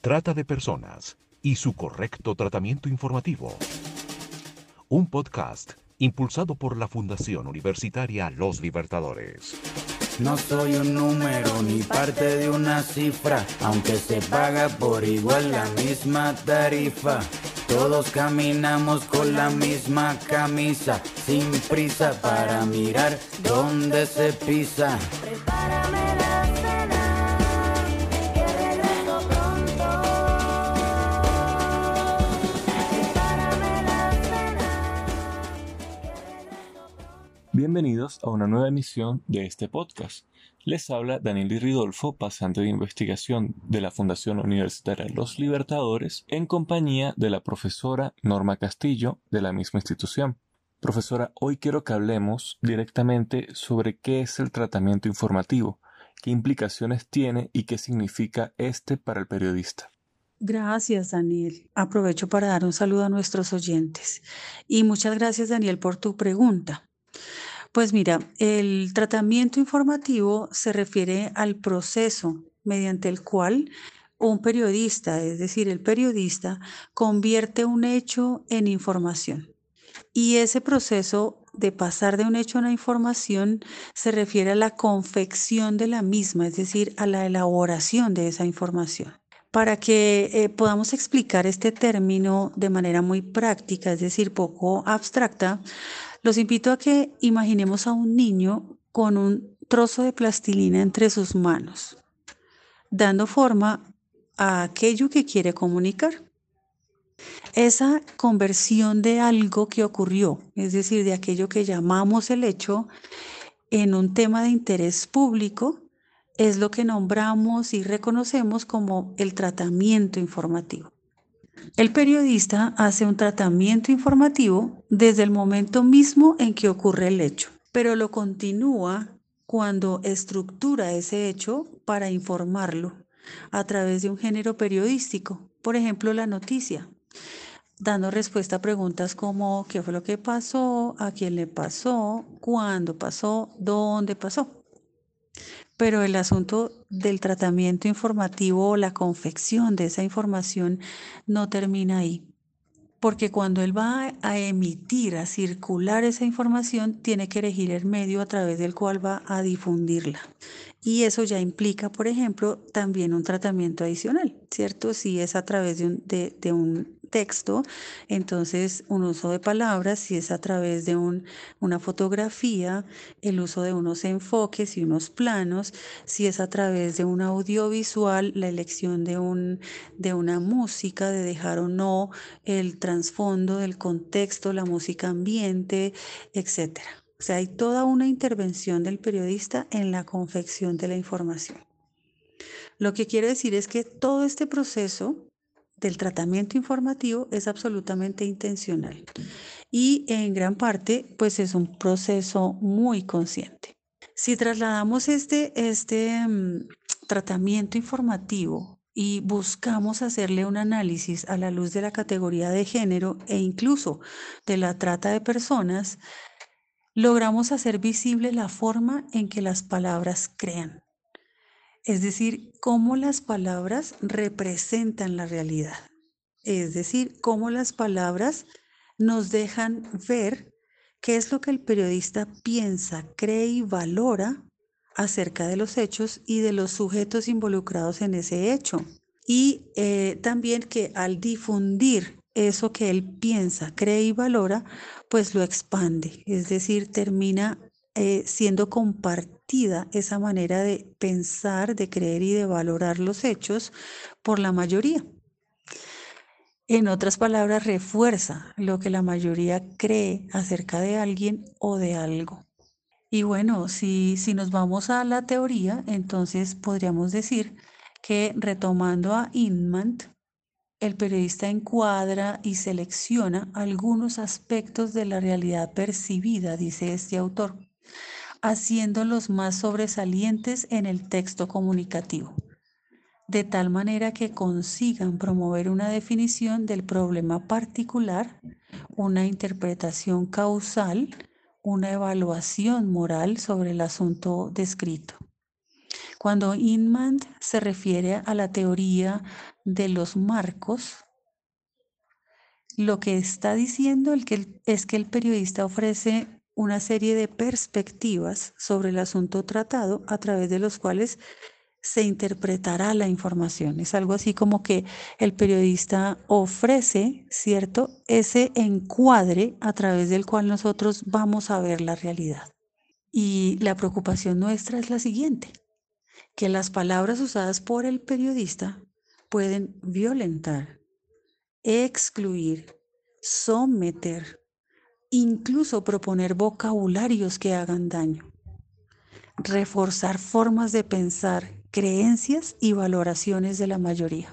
Trata de personas y su correcto tratamiento informativo. Un podcast impulsado por la Fundación Universitaria Los Libertadores. No soy un número ni parte de una cifra, aunque se paga por igual la misma tarifa. Todos caminamos con la misma camisa, sin prisa para mirar dónde se pisa. Prepárame Bienvenidos a una nueva emisión de este podcast. Les habla Daniel Ridolfo, pasante de investigación de la Fundación Universitaria Los Libertadores, en compañía de la profesora Norma Castillo de la misma institución. Profesora, hoy quiero que hablemos directamente sobre qué es el tratamiento informativo, qué implicaciones tiene y qué significa este para el periodista. Gracias, Daniel. Aprovecho para dar un saludo a nuestros oyentes. Y muchas gracias, Daniel, por tu pregunta. Pues mira, el tratamiento informativo se refiere al proceso mediante el cual un periodista, es decir, el periodista, convierte un hecho en información. Y ese proceso de pasar de un hecho a una información se refiere a la confección de la misma, es decir, a la elaboración de esa información. Para que eh, podamos explicar este término de manera muy práctica, es decir, poco abstracta, los invito a que imaginemos a un niño con un trozo de plastilina entre sus manos, dando forma a aquello que quiere comunicar. Esa conversión de algo que ocurrió, es decir, de aquello que llamamos el hecho, en un tema de interés público, es lo que nombramos y reconocemos como el tratamiento informativo. El periodista hace un tratamiento informativo desde el momento mismo en que ocurre el hecho, pero lo continúa cuando estructura ese hecho para informarlo a través de un género periodístico, por ejemplo la noticia, dando respuesta a preguntas como qué fue lo que pasó, a quién le pasó, cuándo pasó, dónde pasó. Pero el asunto del tratamiento informativo o la confección de esa información no termina ahí. Porque cuando él va a emitir, a circular esa información, tiene que elegir el medio a través del cual va a difundirla. Y eso ya implica, por ejemplo, también un tratamiento adicional, ¿cierto? Si es a través de un, de un texto, entonces un uso de palabras, si es a través de un, una fotografía, el uso de unos enfoques y unos planos, si es a través de un audiovisual, la elección de, un, de una música, de dejar o no el trasfondo del contexto, la música ambiente, etcétera. O sea, hay toda una intervención del periodista en la confección de la información. Lo que quiere decir es que todo este proceso del tratamiento informativo es absolutamente intencional y en gran parte pues es un proceso muy consciente. Si trasladamos este, este mm, tratamiento informativo y buscamos hacerle un análisis a la luz de la categoría de género e incluso de la trata de personas, logramos hacer visible la forma en que las palabras crean es decir, cómo las palabras representan la realidad, es decir, cómo las palabras nos dejan ver qué es lo que el periodista piensa, cree y valora acerca de los hechos y de los sujetos involucrados en ese hecho. Y eh, también que al difundir eso que él piensa, cree y valora, pues lo expande, es decir, termina eh, siendo compartida esa manera de pensar, de creer y de valorar los hechos por la mayoría. En otras palabras, refuerza lo que la mayoría cree acerca de alguien o de algo. Y bueno, si, si nos vamos a la teoría, entonces podríamos decir que retomando a Inman, el periodista encuadra y selecciona algunos aspectos de la realidad percibida, dice este autor, haciéndolos más sobresalientes en el texto comunicativo, de tal manera que consigan promover una definición del problema particular, una interpretación causal, una evaluación moral sobre el asunto descrito. Cuando Inman se refiere a la teoría de los marcos, lo que está diciendo es que el periodista ofrece una serie de perspectivas sobre el asunto tratado a través de los cuales se interpretará la información. Es algo así como que el periodista ofrece, ¿cierto?, ese encuadre a través del cual nosotros vamos a ver la realidad. Y la preocupación nuestra es la siguiente, que las palabras usadas por el periodista pueden violentar, excluir, someter, incluso proponer vocabularios que hagan daño, reforzar formas de pensar, creencias y valoraciones de la mayoría.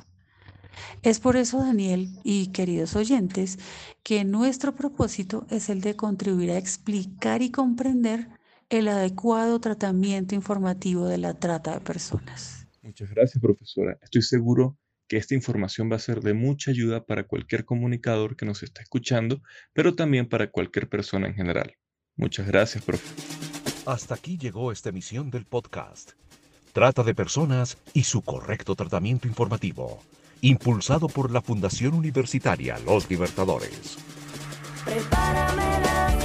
Es por eso, Daniel y queridos oyentes, que nuestro propósito es el de contribuir a explicar y comprender el adecuado tratamiento informativo de la trata de personas. Muchas gracias, profesora. Estoy seguro que esta información va a ser de mucha ayuda para cualquier comunicador que nos esté escuchando, pero también para cualquier persona en general. Muchas gracias, profe. Hasta aquí llegó esta emisión del podcast. Trata de personas y su correcto tratamiento informativo, impulsado por la Fundación Universitaria Los Libertadores. Prepárame la